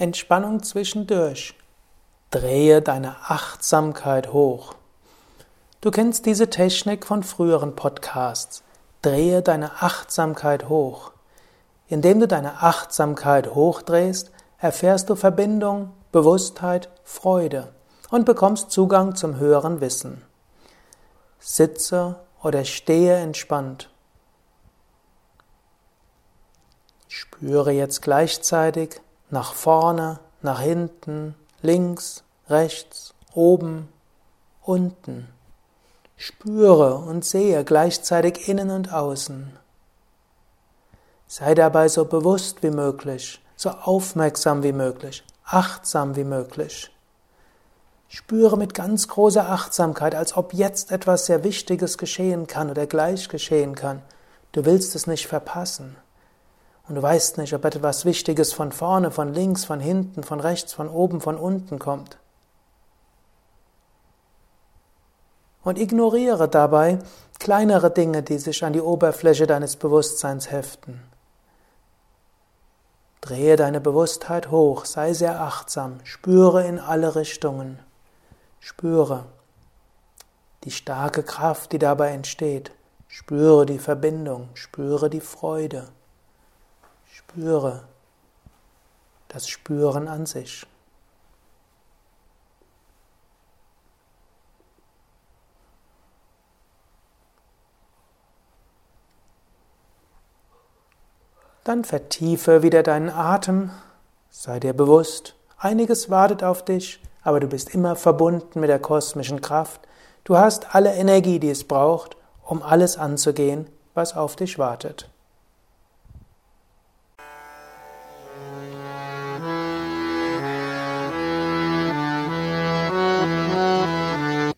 Entspannung zwischendurch. Drehe deine Achtsamkeit hoch. Du kennst diese Technik von früheren Podcasts. Drehe deine Achtsamkeit hoch. Indem du deine Achtsamkeit hochdrehst, erfährst du Verbindung, Bewusstheit, Freude und bekommst Zugang zum höheren Wissen. Sitze oder stehe entspannt. Spüre jetzt gleichzeitig nach vorne, nach hinten, links, rechts, oben, unten. Spüre und sehe gleichzeitig innen und außen. Sei dabei so bewusst wie möglich, so aufmerksam wie möglich, achtsam wie möglich. Spüre mit ganz großer Achtsamkeit, als ob jetzt etwas sehr Wichtiges geschehen kann oder gleich geschehen kann. Du willst es nicht verpassen. Und du weißt nicht, ob etwas Wichtiges von vorne, von links, von hinten, von rechts, von oben, von unten kommt. Und ignoriere dabei kleinere Dinge, die sich an die Oberfläche deines Bewusstseins heften. Drehe deine Bewusstheit hoch, sei sehr achtsam, spüre in alle Richtungen. Spüre die starke Kraft, die dabei entsteht. Spüre die Verbindung, spüre die Freude. Spüre das Spüren an sich. Dann vertiefe wieder deinen Atem, sei dir bewusst, einiges wartet auf dich, aber du bist immer verbunden mit der kosmischen Kraft. Du hast alle Energie, die es braucht, um alles anzugehen, was auf dich wartet.